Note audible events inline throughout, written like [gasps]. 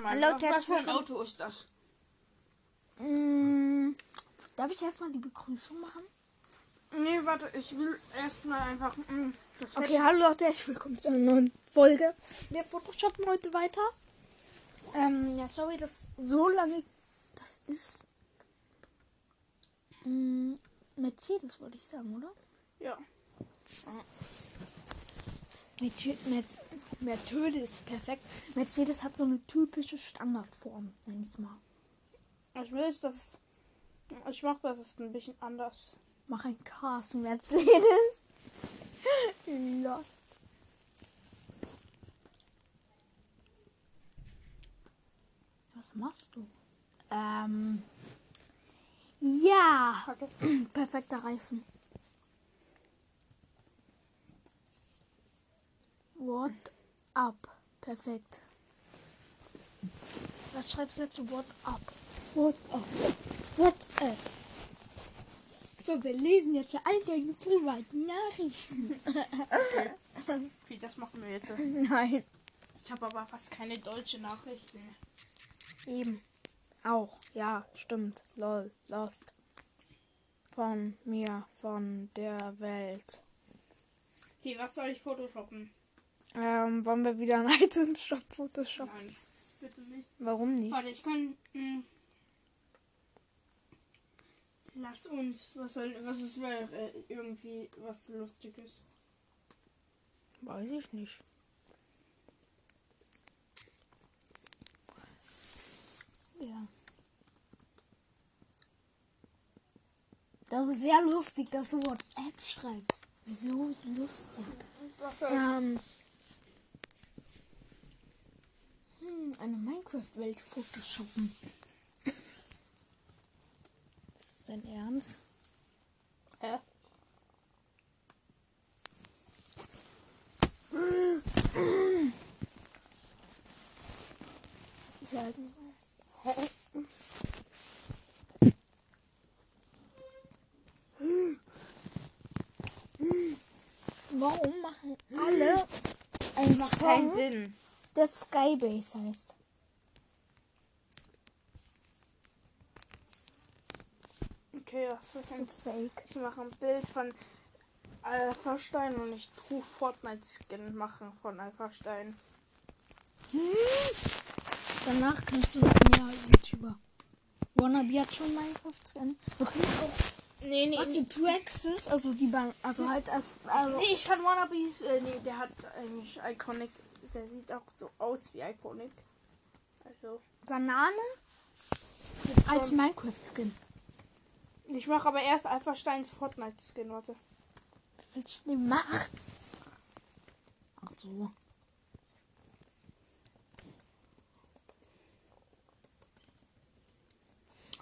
Mal, Hallo, was für ein. Auto ist das? Mm, darf ich erstmal die Begrüßung machen? Nee, warte, ich will erstmal einfach. mm, das Okay, hallo Leute, herzlich willkommen zu einer neuen Folge. Wir photoshoppen heute weiter. Ähm, ja, sorry, dass so lange das ist. Mm, Mercedes wollte ich sagen, oder? Ja. Mercedes ist perfekt. Mercedes hat so eine typische Standardform, nenn ich's mal. Ich will es, dass. Ich mach das ein bisschen anders. Mach ein Cars Mercedes. Lost. Was machst du? Ähm. Ja. Warte. [clears throat] Perfekter Reifen. What up? Perfekt. Was schreibst du jetzt zu What up? What up? What up? So, wir lesen jetzt ja all deine privaten Nachrichten. Okay, [laughs] das machen wir jetzt. Nein. Ich habe aber fast keine deutsche Nachrichten. Eben. Auch. Ja, stimmt. Lol. Lost. Von mir, von der Welt. Okay, was soll ich photoshoppen? Ähm, wollen wir wieder ein [laughs] Item-Shop Photoshop? Nein, bitte nicht. Warum nicht? Warte, ich kann. mm, Lass uns. Was soll. Was ist weil äh, irgendwie was Lustiges? Weiß ich nicht. Ja. Das ist sehr lustig, dass du WhatsApp schreibst. So lustig. Was soll Ähm. Hm, eine Minecraft-Welt photoshoppen. ist dein Ernst? Hä? Das ist ja halt Warum machen alle einen Macht keinen Song, Sinn. Der Skybase heißt? Okay, das ist So ein fake. Ich mache ein Bild von Alpha-Stein und ich tue Fortnite-Skin machen von Alpha-Stein. Danach kannst du mehr YouTuber. Wannabe hat schon Minecraft-Scan. Wir können auch Nee, nee, Warte, Praxis, also die Bahn, also halt als, also nee, ich kann Wannabes, äh, nee, der hat eigentlich Iconic, der sieht auch so aus wie Iconic. Also, Banane als Minecraft-Skin. ich mache aber erst Alpha-Steins Fortnite-Skin, warte. Was willst du denn machen? Ach so.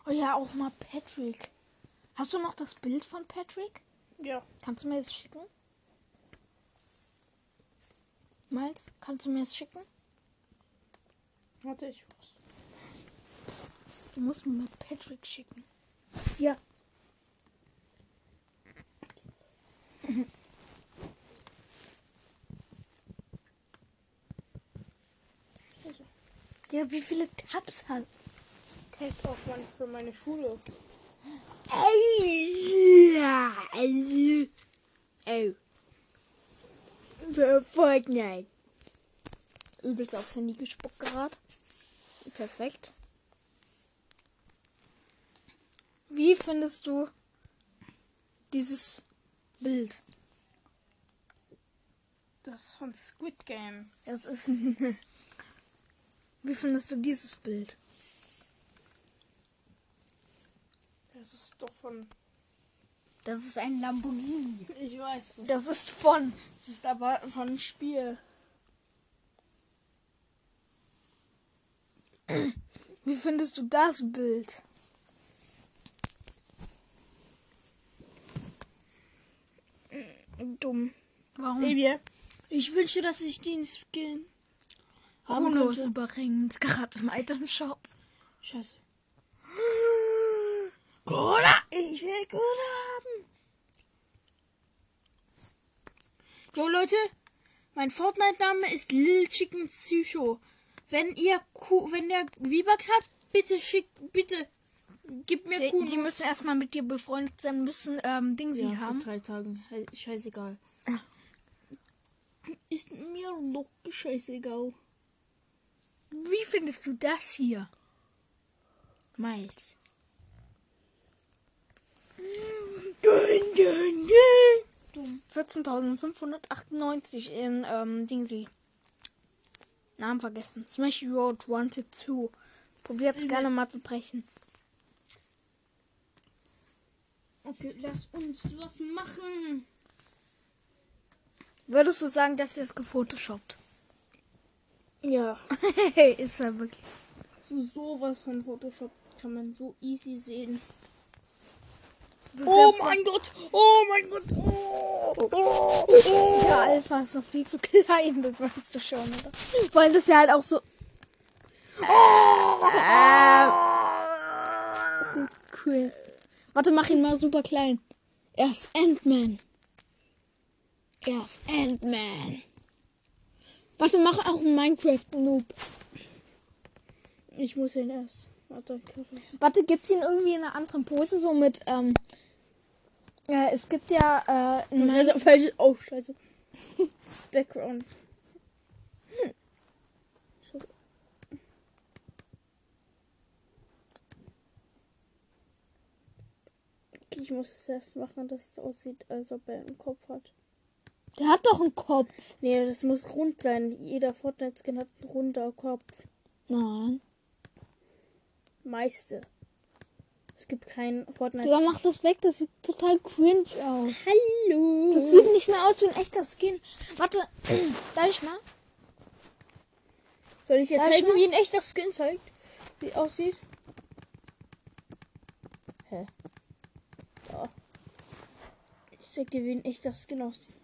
Oh ja, auch mal Patrick. Hast du noch das Bild von Patrick? Ja. Kannst du mir das schicken? Miles, kannst du mir das schicken? Warte, ich Du musst mir mal Patrick schicken. Ja. [laughs] Ja, wie viele Tabs hat? Text auf mein, für meine Schule. Ja, also. Oh. Für Fortnite. Übelst aufs Handy gespuckt gerade. Perfekt. Wie findest du dieses Bild? Das von Squid Game. Das ist [laughs] Wie findest du dieses Bild? Das ist doch von. Das ist ein Lamborghini. Ich weiß, das, Das ist von. das ist aber von einem Spiel. Wie findest du das Bild? Dumm. Warum? Baby, ich wünsche, dass ich den Skin haben Bruno ist übrigens gerade im Item Shop. Scheiße. [gasps] Cola! Ich will Cola Jo Leute, mein Fortnite-Name ist Lil Chicken Psycho. wenn ihr Kuh, wenn der V-Bucks hat, bitte schickt, bitte gib mir Die, Kuh. die müssen erstmal mit dir befreundet sein, müssen ähm, Ding sie ja, haben. vor drei Tagen. He- Scheißegal. Ist mir doch scheißegal. Wie findest du das hier? Miles. 14.598 in ähm, Dingsi. Namen vergessen. Smash Road Wanted 2. Probiert's gerne mal zu brechen. Okay, lass uns was machen. Würdest du sagen, dass ihr es gefotoshoppt? Ja, [laughs] ist er wirklich. so sowas von Photoshop kann man so easy sehen. Oh mein Gott! Oh mein Gott! Oh, oh, oh. Der Alpha ist noch viel zu klein, das weißt du schon, oder? Weil das ja halt auch so. Das sieht cool. Warte, mach ihn mal super klein. Er ist Ant-Man. Er ist Ant-Man. Warte, mach auch einen Minecraft-Noob. Ich muss ihn erst. Warte, Warte, gibt's ihn irgendwie in einer anderen Pose, so mit, ähm. Ja, es gibt ja, äh, Scheiße, falsche. Oh, scheiße. [laughs] Das Background. Scheiße. Okay, ich muss es erst machen, dass es aussieht, als ob er einen Kopf hat. Der hat doch einen Kopf. Nee, das muss rund sein. Jeder Fortnite-Skin hat einen runder Kopf. Nein. Meiste. Es gibt keinen Fortnite. Digga, mach das weg, das sieht total cringe aus. Hallo. Das sieht nicht mehr aus wie ein echter Skin. Warte, [clears throat] darf ich mal? Soll ich dir ich zeigen, mal? wie ein echter Skin zeigt? Wie aussieht? Hä? Da. Ich zeig dir, wie ein echter Skin aussieht.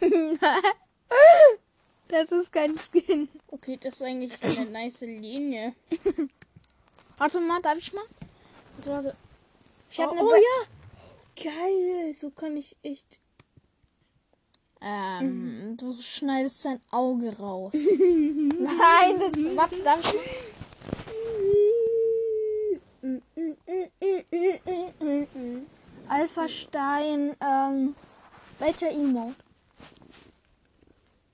[laughs] [laughs] [laughs] Das ist kein Skin. Okay, das ist eigentlich eine nice Linie. [laughs] Warte mal, darf ich mal? Warte, warte. Ich hab oh, oh ja! Geil! So kann ich echt. Ähm, du schneidest sein Auge raus. [laughs] Nein, das. Warte, darf ich mal? Alpha Stein, ähm. Welcher Emote?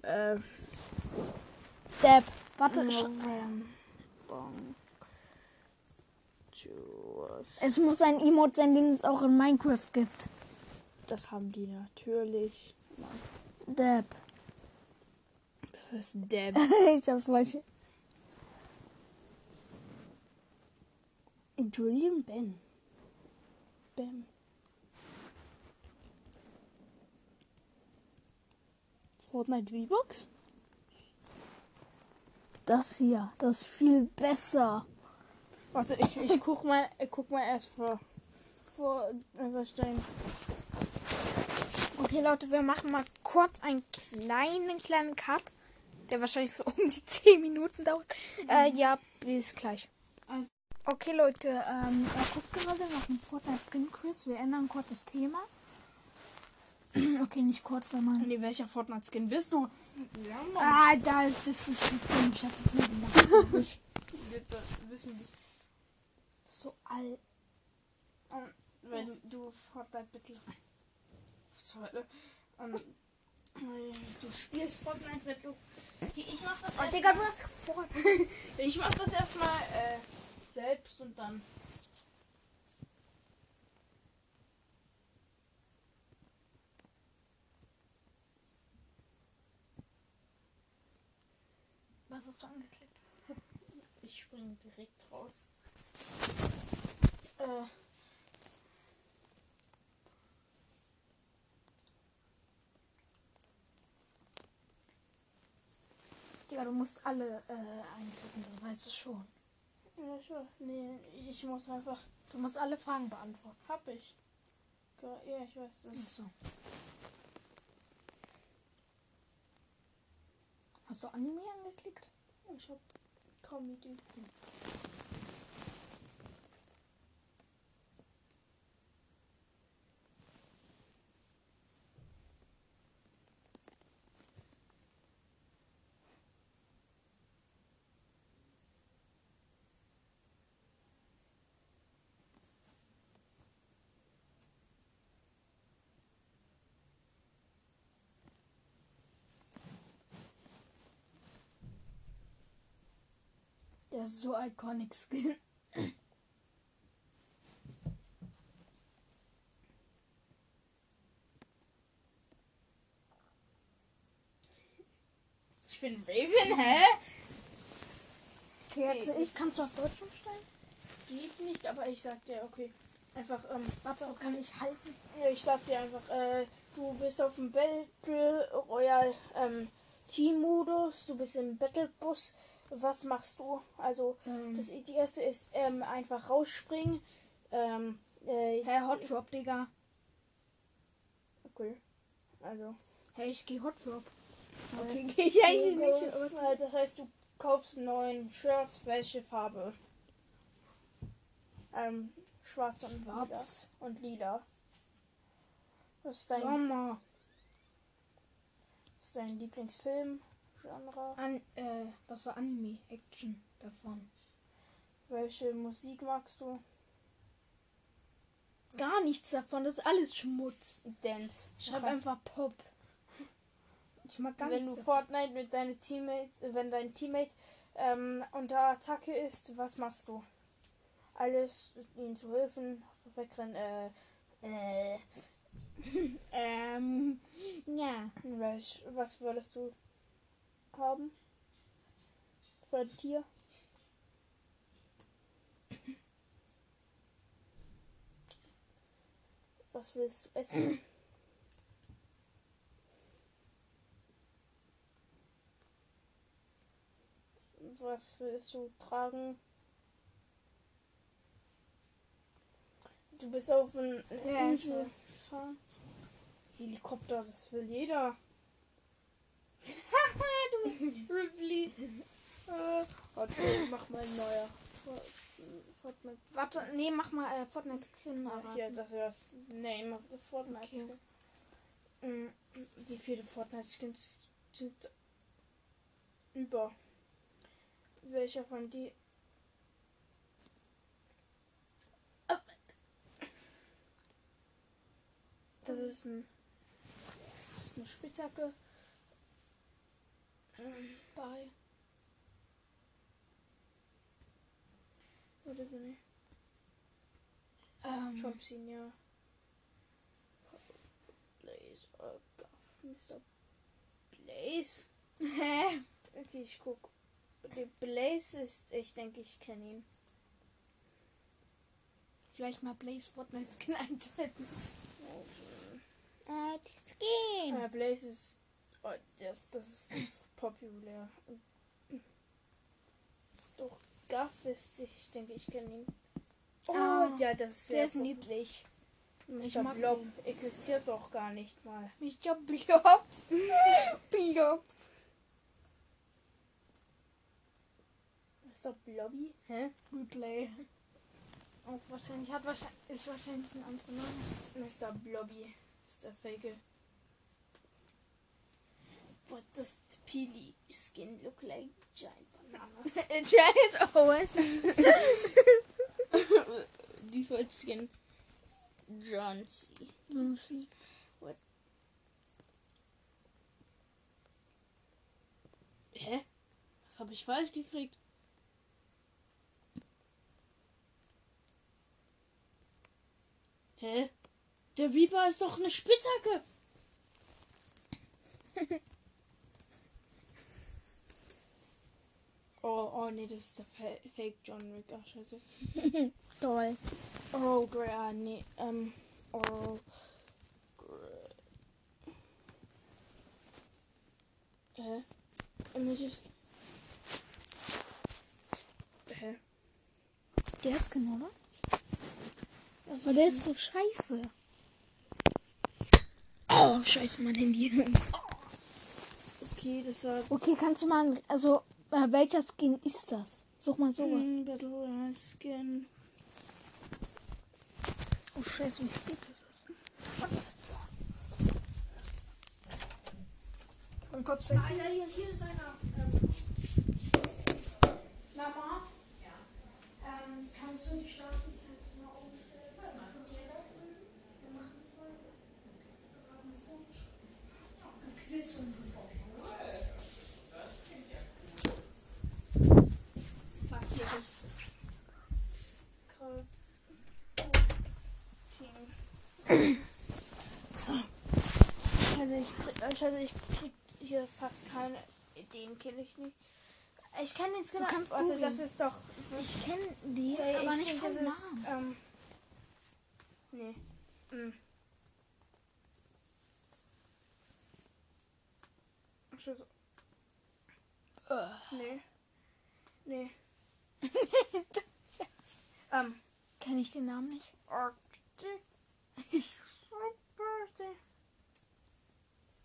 Äh, Depp. Warte, es muss ein Emote sein, den es auch in Minecraft gibt. Das haben die natürlich. Depp. Das ist Deb. [laughs] ich hab's falsch. Julian Ben. Bam. Fortnite V-Box? Das hier, das ist viel besser. Warte, ich, ich guck mal, ich guck mal erst vor. Vor Everstein. Okay, Leute, wir machen mal kurz einen kleinen, kleinen Cut, der wahrscheinlich so [laughs] um die 10 Minuten dauert. Äh, ja, bis gleich. Also- Okay, Leute, ähm, er guckt gerade nach dem Fortnite Skin Quiz. Wir ändern kurz das Thema. Okay, nicht kurz, wenn man. Nee, welcher Fortnite-Skin bist du? Ja. Ah, da, das ist so dumm. Ich hab das nicht gemacht. Ich- Bitte wissen so alt. Ähm, wenn du Fortnite bitte. Was zur Hölle? Äh, du spielst Fortnite. Okay, ich mach das Oh, erst Digga, du hast Fortnite. [laughs] Ich mach das erstmal äh, selbst und dann. Was hast du angeklickt? Ich spring direkt raus. Äh. Digga, du musst alle äh, eintippen, das weißt du schon. Ja, schon. Nee, ich muss einfach. Du musst alle Fragen beantworten. Hab ich. Ja, ich weiß das. Achso. Hast du Anime angeklickt? Ich hab Comedy. Das ist so iconic Skin. Ich bin Raven, hä? Okay, jetzt ich kannst du auf Deutsch umstellen? Geht nicht, aber ich sag dir, okay. Einfach, ähm, Warte, kann ich halten? ja, ich sag dir einfach, äh, du bist auf dem Battle Royale ähm, Team-Modus, du bist im Battle Bus. Was machst du? Also, Ähm, das, die erste ist ähm, einfach rausspringen. Ähm, äh, Hä, Hot Drop, Digga. okay. Also, Hey, ich geh Hot Drop. Okay, Okay, [laughs] geh ich eigentlich nicht. aber- Äh, Das heißt, du kaufst einen neuen Shirts. Welche Farbe? Ähm, schwarz und lila. Schwarz. Und lila. Was ist dein, Sommer. was ist dein Lieblingsfilm? Genre? An, äh, was war Anime? Action davon. Welche Musik magst du? Gar nichts davon, das ist alles Schmutz. Dance. Schreib Okay. einfach Pop. Ich mag gar wenn du nichts davon. Fortnite mit deinen Teammates, äh, wenn dein Teammate ähm, unter Attacke ist, was machst du? Alles, ihnen zu helfen, wegrennen, äh, äh, [laughs] Ähm, ja. was würdest du haben? Für ein Tier? Was willst du essen? Was willst du tragen? Du bist auf einer Ja, Insel so. gefahren. Helikopter, das will jeder. Du bist Ripley. Äh, warte, mach mal ein neuer. Fortnite. Warte, nee, mach mal äh, Fortnite Skin. Ja, das ist das Name of the Fortnite Okay. Skin. Mm, Wie viele Fortnite Skins sind über? Welcher von die? Ah. Das ist ein. Das ist eine Spitzhacke. Ähm, bei. Oder so ne? Ähm, Trump Senior. Blaze. Oh Gott, Mr. Blaze. Hä? Okay, ich guck. Der Blaze ist, ich denke, ich kenne ihn. Vielleicht mal Blaze Fortnite Skin [laughs] eintippen. Also, Äh, die Skin. äh, Blaze ist, oh, das, das ist populär. Ist doch Gaff ist, ich denke, ich kenne ihn. Oh, Ah, ja, das ist sehr ist niedlich. Ich Mr. Blob den. existiert doch gar nicht mal. Ich glaub, Blob. [laughs] Blob. Mr. Blobby? Hä? Replay. Auch wahrscheinlich hat wahrscheinlich ist wahrscheinlich ein anderer Name. Mr. Blobby ist der Fake. What does the peely skin look like? Giant banana. [laughs] Giant Owen. [laughs] Default skin. John C. Lucy. Hä? Was habe ich falsch gekriegt? Hä? Der Reaper ist doch eine Spitzhacke. [laughs] oh, oh nee, das ist der Fa Fake John Wick. Ach, scheiße. [laughs] Toll. Oh, Grey, ah, nee, ähm, oh. Hä? Images. Hä? Der ist genau, oder? Aber der ist so scheiße. Oh, scheiße, mein Handy. [laughs] Okay, das war Okay, kannst du mal, also, äh, welcher Skin ist das? Such mal sowas. Mm, Battle Royale Skin. Oh, scheiße, wie gut das ist. Was? Und kurz weg. Ja, hier, hier ist einer. Ähm, Mama? Ja. Ähm, kannst du die Startzeit mal umstellen? Was machen wir da? Wir machen haben ein Quiz und Also ich krieg, also ich krieg hier fast keine Ideen, kenne ich nicht. Ich kenne den genau. Du also das ist doch. Ich kenne die, ja, aber nicht vom Namen. Ist, ähm, nee. Hm. Uh. Nee. Nee. [laughs] ähm, Kenne ich den Namen nicht? Arctic.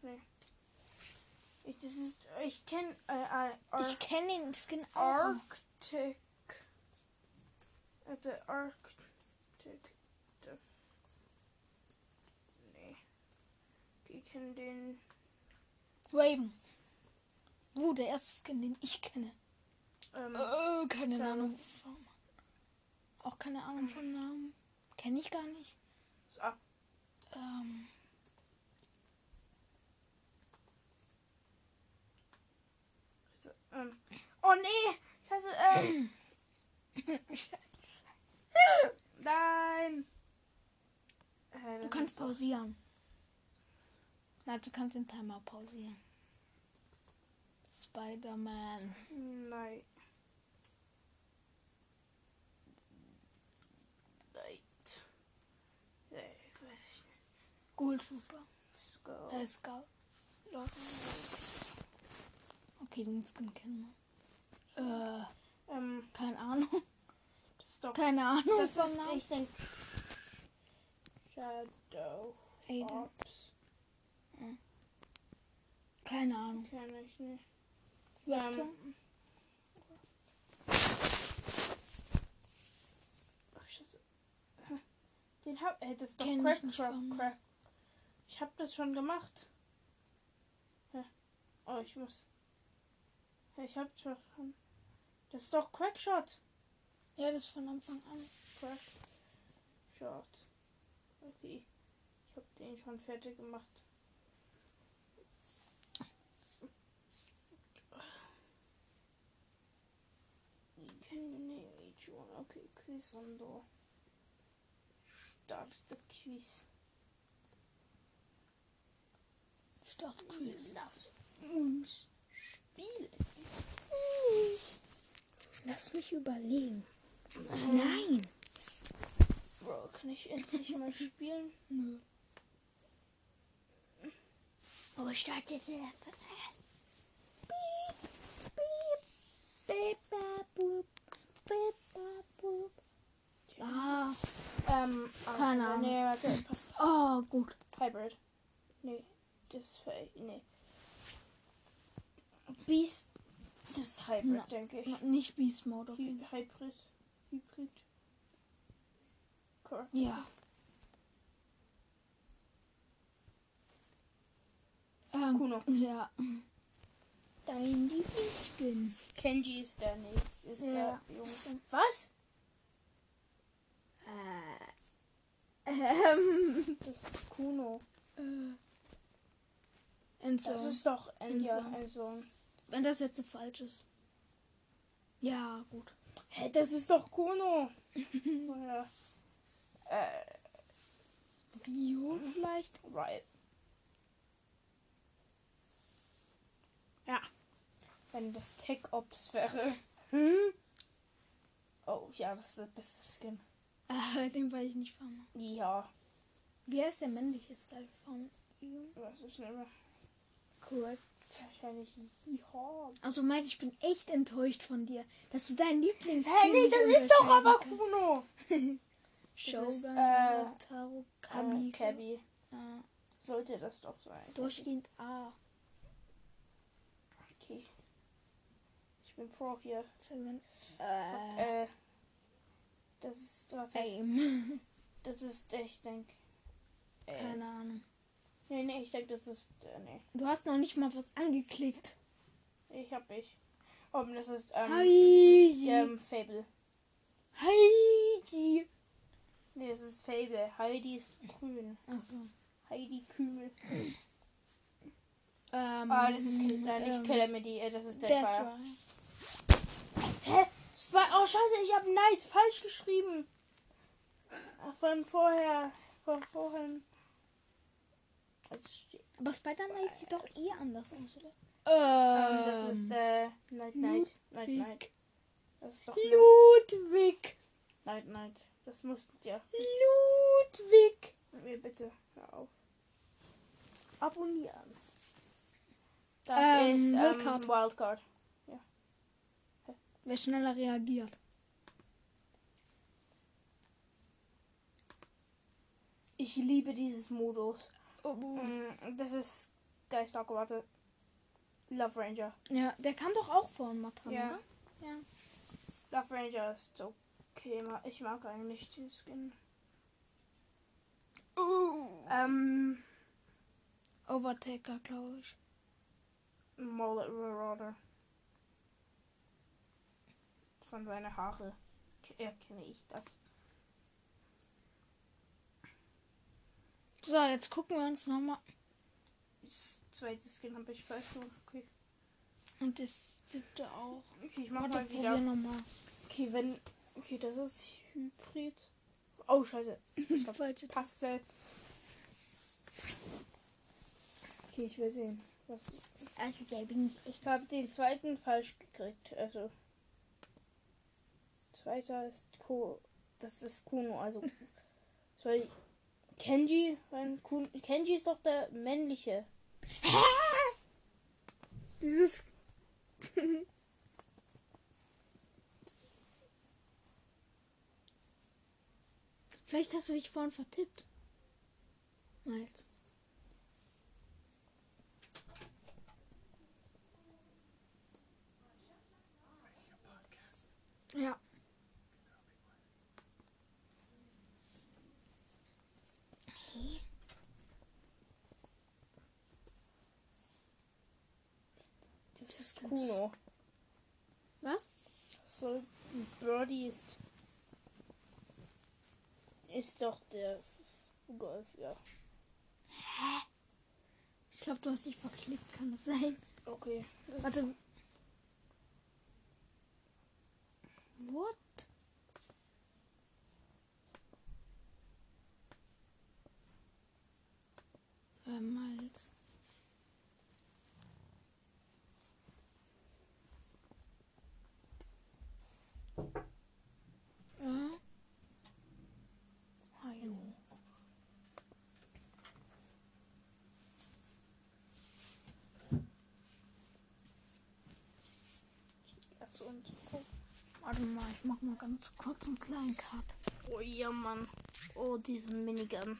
Nee. Ich, das ist, ich kenne äh, äh, Ich kenne den Skin auch. Arctic. Der Arctic. Nee. Ich kenne den. Raven. Wo der erste Skin, den ich kenne. Ähm, Äh, keine Keine Ahnung. vom- Auch keine Ahnung vom Namen. Kenne ich gar nicht. ah, Ähm, so, ähm. Oh nee! Scheiße, ähm. Scheiße. [laughs] Nein! Äh, Du kannst pausieren. Na, du kannst den Timer pausieren. Spider-Man. Nein. Nee, ich weiß ich nicht. Gold Trooper. Skull. Äh, Skull. Los. Okay, den Skin kennen wir. Äh, Ähm, keine Ahnung. das ist doch. Keine Ahnung Das vom ist, ich denke. Shadow Aiden. Ops. Keine Ahnung. Kenn ich nicht. Warte. Ähm. Den hab. Ey, das ist doch Crack, Crack, Crack. Ich hab das schon gemacht. Hä? Oh, ich muss. Hä, Ich hab schon. Das ist doch Crackshot. Ja, das ist von Anfang an. Crackshot. Okay. Ich hab den schon fertig gemacht. Okay, Quiz door. Start the quiz. Start Quiz. Lass uns spielen. Lass mich überlegen. Nein. Bro, kann ich endlich mal spielen? Nö. Aber start jetzt erst. Ah, Ähm, Keine also, Ahnung. Nee, passt. oh, gut. Hybrid. Nee, das nee. Beast. Das ist Hybrid, Na, denke ich. Na, Nicht Beast Mode auf jeden Fall. Hybrid. Hybrid. Correct. Ja. Ähm, Kuno. Ja. Dein Lieblingsskin. Kenji ist der, nee. Ist Ja. der Junge. Was? Ähm. Das ist Kuno. Enzo. Das ist doch Enzo. ein Sohn. Wenn das jetzt so falsch ist. Ja, gut. Hä, das ist doch Kuno. [laughs] Oder, äh, Rio vielleicht? right. Ja. Wenn das Tech Ops wäre. Hm? Oh, ja, das ist der beste Skin. Äh, den weiß ich nicht von. Ja, Wie heißt der männliche Style von ihm? weiß ich nicht mehr. Korrekt. Wahrscheinlich ja. Also Mike, ich bin echt enttäuscht von dir, dass du deinen Lieblings. Hä, nee, das ist doch aber Kuno. [laughs] Shogun, äh, Taro, Kabi. Kabi. Äh, Kabi. Äh, Sollte das doch sein. durchgehend A. Okay. Ich bin Pro hier. Äh, Äh. Das ist. Warte, Aim. [laughs] das ist. Ich denke. Äh, Keine Ahnung. Nee, nee, ich denke, das ist. Äh, nee. Du hast noch nicht mal was angeklickt. Ich hab ich. Oh, das ist. Ähm, Hi. das ist, ähm, Fable. Heidi. Nee, das ist Fable. Heidi ist grün. Achso. Heidi Kühl. Ähm, Ah, das ist äh, nicht ähm, Calamity, äh, das ist Deathfire. Drive. Hä? Zwei, oh scheiße, ich habe Night falsch geschrieben. Ach, von vorher. Von vorhin. Aber Spider-Knight sieht doch eh anders aus, oder? Ähm, das ist äh, Night Night. Night Ludwig. Night. Das ist doch Ludwig! Night Night. Das musstet ihr. Ludwig! Mir bitte. Hör auf. Abonnieren. Das Ähm, ist ähm, Wildcard. Wildcard. Wer schneller reagiert. Ich liebe dieses Modus. Oh. Mm, Das ist Geistauge, warte. Love Ranger. Ja, der kam doch auch vorhin mal dran, Ja. oder? Ja. Love Ranger ist okay. Ich mag eigentlich den Skin. Ähm, Overtaker, glaube ich. Mullet Marauder. Von seinen Haare ke- erkenne ich das. So, jetzt gucken wir uns nochmal. Das zweite Skin habe ich falsch gemacht. Okay. Und das siebte auch. Okay, ich mach Warte, mal wieder. nochmal. Okay, wenn. Okay, das ist Hybrid. Oh, scheiße. [laughs] Ich glaub, Falsche Pastel. Okay, ich will sehen. Was Also, der bin ich echt. ich habe den zweiten falsch gekriegt. Also. Zweiter ist Ko. Das ist Kuno. Also. [laughs] Soll ich. Kenji? Mein Kun Kenji ist doch der männliche. [laughs] Dieses. [laughs] Vielleicht hast du dich vorhin vertippt. Miles. Ja. Das ist Kuno. Was? So, Birdie ist. Ist doch der Golf, ja. Ich glaube, du hast dich verklickt, kann das sein? Okay. Warte. What? Äh, Miles. Ja. Hallo. Achso, und. Oh, Warte mal, ich mach mal ganz kurz einen kleinen Cut. oh ja, Mann. Oh, diese Minigun.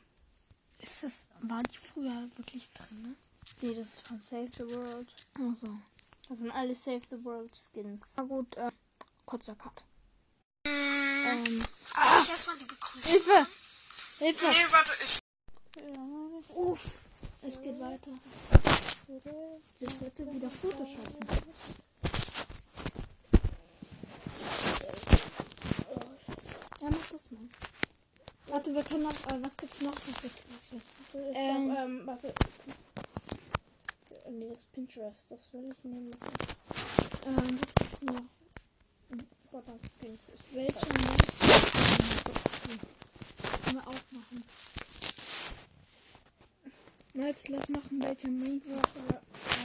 Ist das, war die früher wirklich drin? Ne? Nee, das ist von Save the World. Also. Das sind alle Save the World Skins. Na gut, äh, kurzer Cut. Ähm, Ich erstmal die Begrüßung. Hilfe! Hilfe! Nee, warte, ich. ja, Uff, es geht weiter. Jetzt wird er wieder Photoshoppen. Ja, mach das mal. Warte, wir können noch, äh, was gibt's noch so für Klasse? Ich Ähm. glaub, ähm, warte. Nee, das Pinterest. Das will ich nehmen. Ähm, was gibt's noch? Verdammt, Skin. Welche Minecraft? Können wir auch machen. Max, lass machen, welche Minecraft. ja,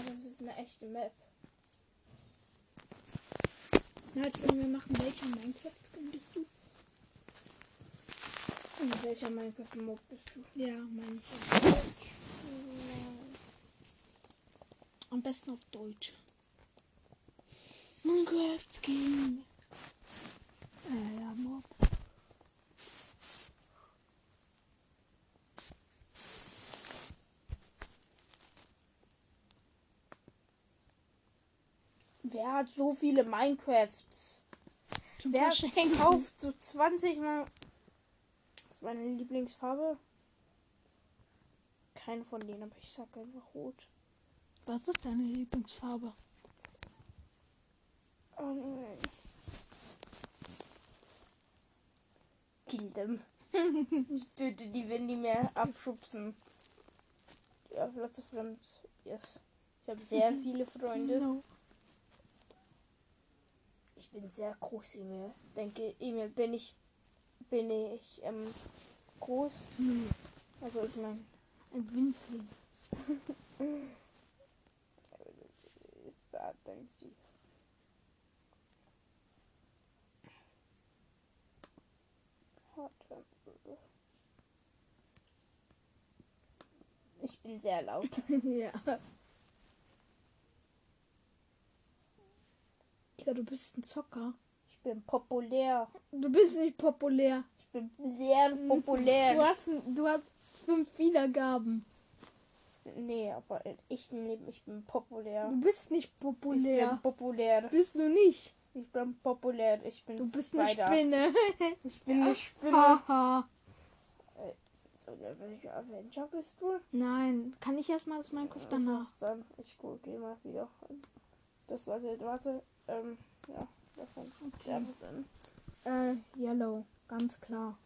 das ist eine echte Map. Max, wenn wir machen, welcher Minecraft-Skin bist du? In welcher Minecraft-Mod bist du? Ja, meine ich. ja. Am besten auf Deutsch. Minecraft-Skin. Äh, ja, Mob. Wer hat so viele Minecrafts? Zum Wer kauft so 20 Mal. Meine Lieblingsfarbe. Keine von denen, aber ich sag einfach rot. Was ist deine Lieblingsfarbe? Ähm, Kill them. [laughs] ich töte die, wenn die mir abschubsen. Ja, Platz fremd. Yes. Ich habe sehr [laughs] viele Freunde. No. Ich bin sehr groß, Emil. Denke, Emil, bin ich. Bin ich ähm, groß? Nö. Also ich meine. Ein Winzling. It's bad. Hot temper. Ich bin sehr laut. [laughs] ja. Digga, du bist ein Zocker. Ich bin populär. Du bist nicht populär. Ich bin sehr populär. Du hast, du hast fünf Wiedergaben. Nee, aber Leben, ich bin populär. Du bist nicht Ich bin populär. populär. Bist du nicht. Ich bin populär. Ich bin Du bist eine Spider. Spinne. [laughs] Ich bin eine [laughs] Spinne. Haha. So, ne, welcher Avenger bist du? Nein, kann ich erstmal das Minecraft danach? Dann? Ich gucke mal wieder. Das sollte, warte, ähm, ja, davon. Dann. Äh, Yellow, ganz klar.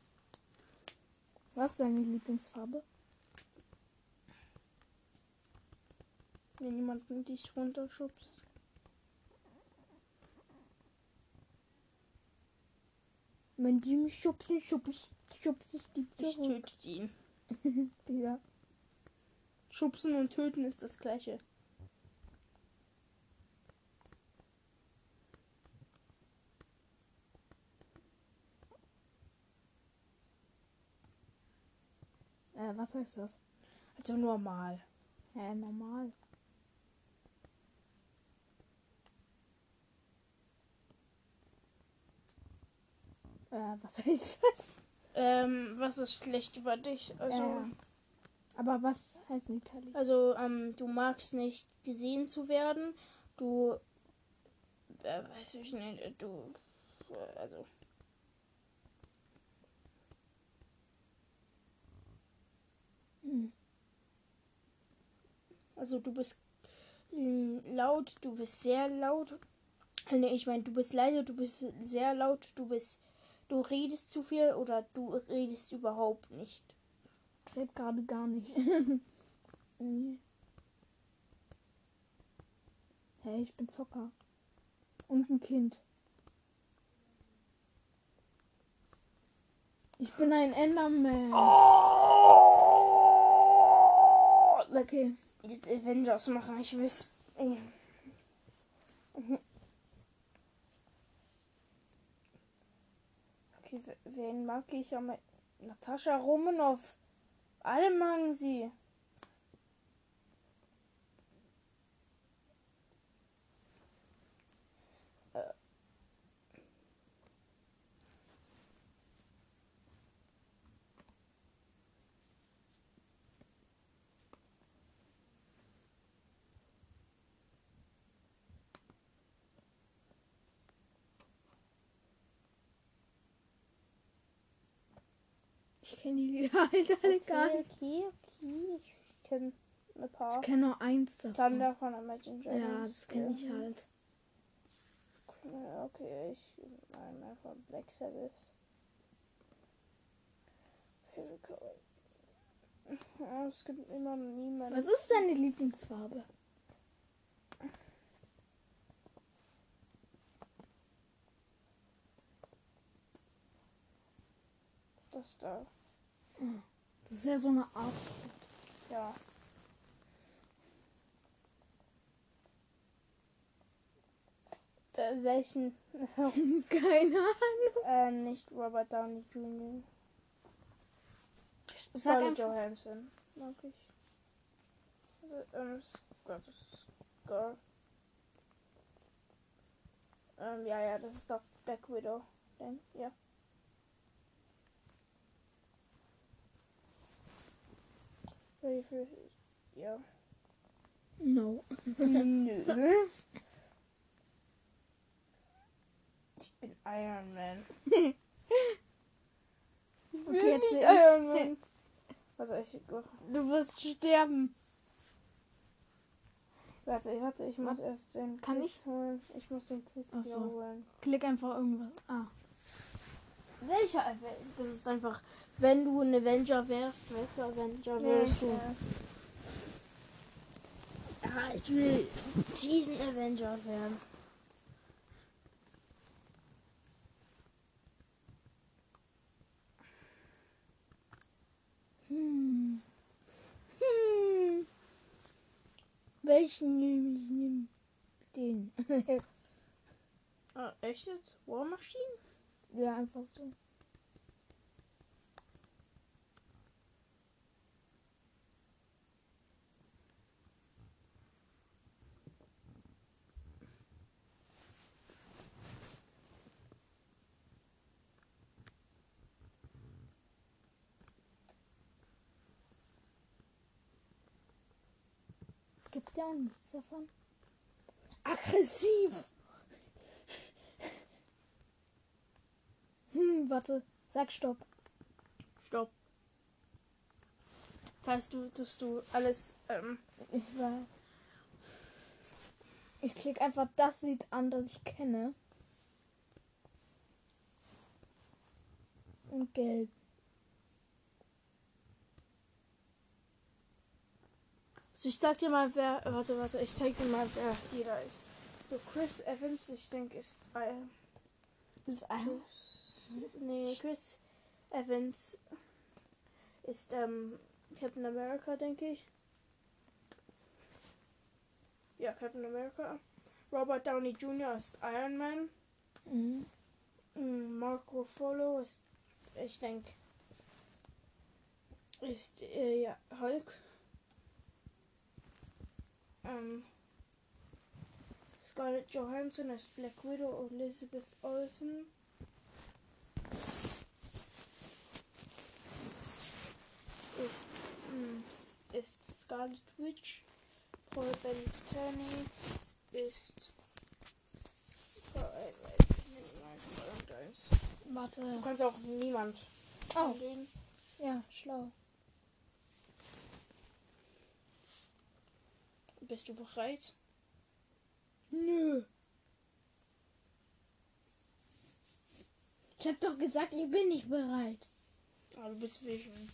Was ist deine Lieblingsfarbe? Wenn jemanden dich runterschubst. Wenn die mich schubsen, schubse ich, schubse ich die Ich töte ihn. Digga. [laughs] Schubsen und töten ist das gleiche. Äh, was heißt das? Also normal. Hä, normal. Äh, was [laughs] heißt das? Ähm, was ist schlecht über dich? Also, Äh, aber was heißt in also ähm, du magst nicht gesehen zu werden. Du, äh, weiß ich nicht, du, äh, also. Hm. Also du bist ähm, laut, du bist sehr laut. Nee, ich meine, du bist leise, du bist sehr laut, du bist, du redest zu viel oder du redest überhaupt nicht. Ich red gerade gar nicht. [laughs] nee. Hey, ich bin Zocker. Und ein Kind. Ich bin ein Enderman. Okay. Jetzt Avengers machen, ich. Mhm. Okay, wen mag ich Natascha Romanoff. Alle mögen sie. Ich kenne die Lieder [laughs] halt alle gar Okay, nicht. okay, okay. Ich kenne ein paar. Ich kenne nur eins davon. Thunder von Imagine Dragons. Ja, das kenne ich halt. Okay, ich nein, mehr von Black Sabbath. Es gibt immer niemanden. Was ist deine Lieblingsfarbe? Das da. Das ist ja so eine Art. Ja. Äh, welchen? [laughs] Keine Ahnung. äh, nicht Robert Downey Jr. Scarlett Johansson. Mag ich. Äh, Ähm, Scott. Scott. Ähm, ja, ja, das ist doch Black Widow. Denk, ja. Ja. No. Nö. [laughs] Ich bin Iron Man. [laughs] Okay, jetzt nicht ich. Iron Man. Was soll ich Du wirst sterben. Warte, warte, ich muss erst den Kann Quiz holen. Ich muss den Quiz Ach hier so. holen. Klick einfach irgendwas. Ah. Welcher Avenger? Das ist einfach, wenn du ein Avenger wärst, welcher Avenger wärst du? Ja, ich will diesen Avenger werden. Hm. Hm. ich nehme ich nehm den. [laughs] Ah, echt jetzt? War Machine? ja, einfach so. Gibt's ja auch nichts davon. Aggressiv! Hm, warte. Sag Stopp. Stopp. Das heißt, du, dass du alles, ähm, Ich war. Ich klicke einfach das Lied an, das ich kenne. Und gelb. Also ich sag dir mal, wer. Warte, warte, ich zeig dir mal, wer jeder ist. So, Chris Evans, ich denke, ist. Äh, Das ist ein. nee, Chris Evans ist ähm, Captain America, denke ich. Ja, Captain America. Robert Downey Jr. ist Iron Man. Mhm. Mm, Mark Ruffalo ist, ich denke, ist äh, ja, Hulk. Ähm, Scarlett Johansson ist Black Widow, Elizabeth Olsen. Ist, mm, ist Scarlet Witch. Paul Bettany ist. Oh, irgendeins. Du Warte. kannst auch niemand Oh, sehen. ja, schlau. Bist du bereit? Nö. Ich hab doch gesagt, ich bin nicht bereit. Ah, du bist Vision.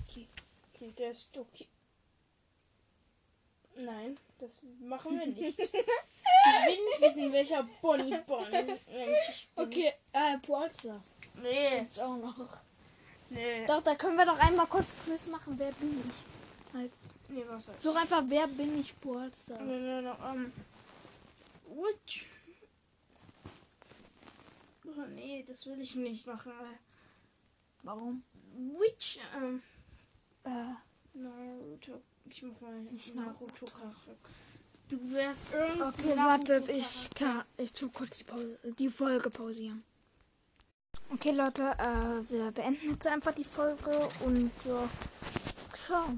Okay. Okay, der ist okay. Nein, das machen wir nicht. [laughs] ich will nicht wissen, welcher Bonnie Bon Mensch [laughs] ich bin. Okay, äh, Polsters. Nee, Gibt's auch noch. nee. Doch, da können wir doch einmal kurz Quiz machen. Wer bin ich? Halt. Nee, was soll Such einfach, wer bin ich Polsters? No, no, no, ähm. Which? Oh, nee, das will ich nicht machen. Warum? Which? Ähm. Äh, Naruto. Ich mach mal Nicht Naruto Charakter. Du wärst irgendwie. okay, wartet, ich kann. Ich tu kurz die, Pause, die Folge pausieren. Okay, Leute, äh, wir beenden jetzt einfach die Folge und ja, ciao.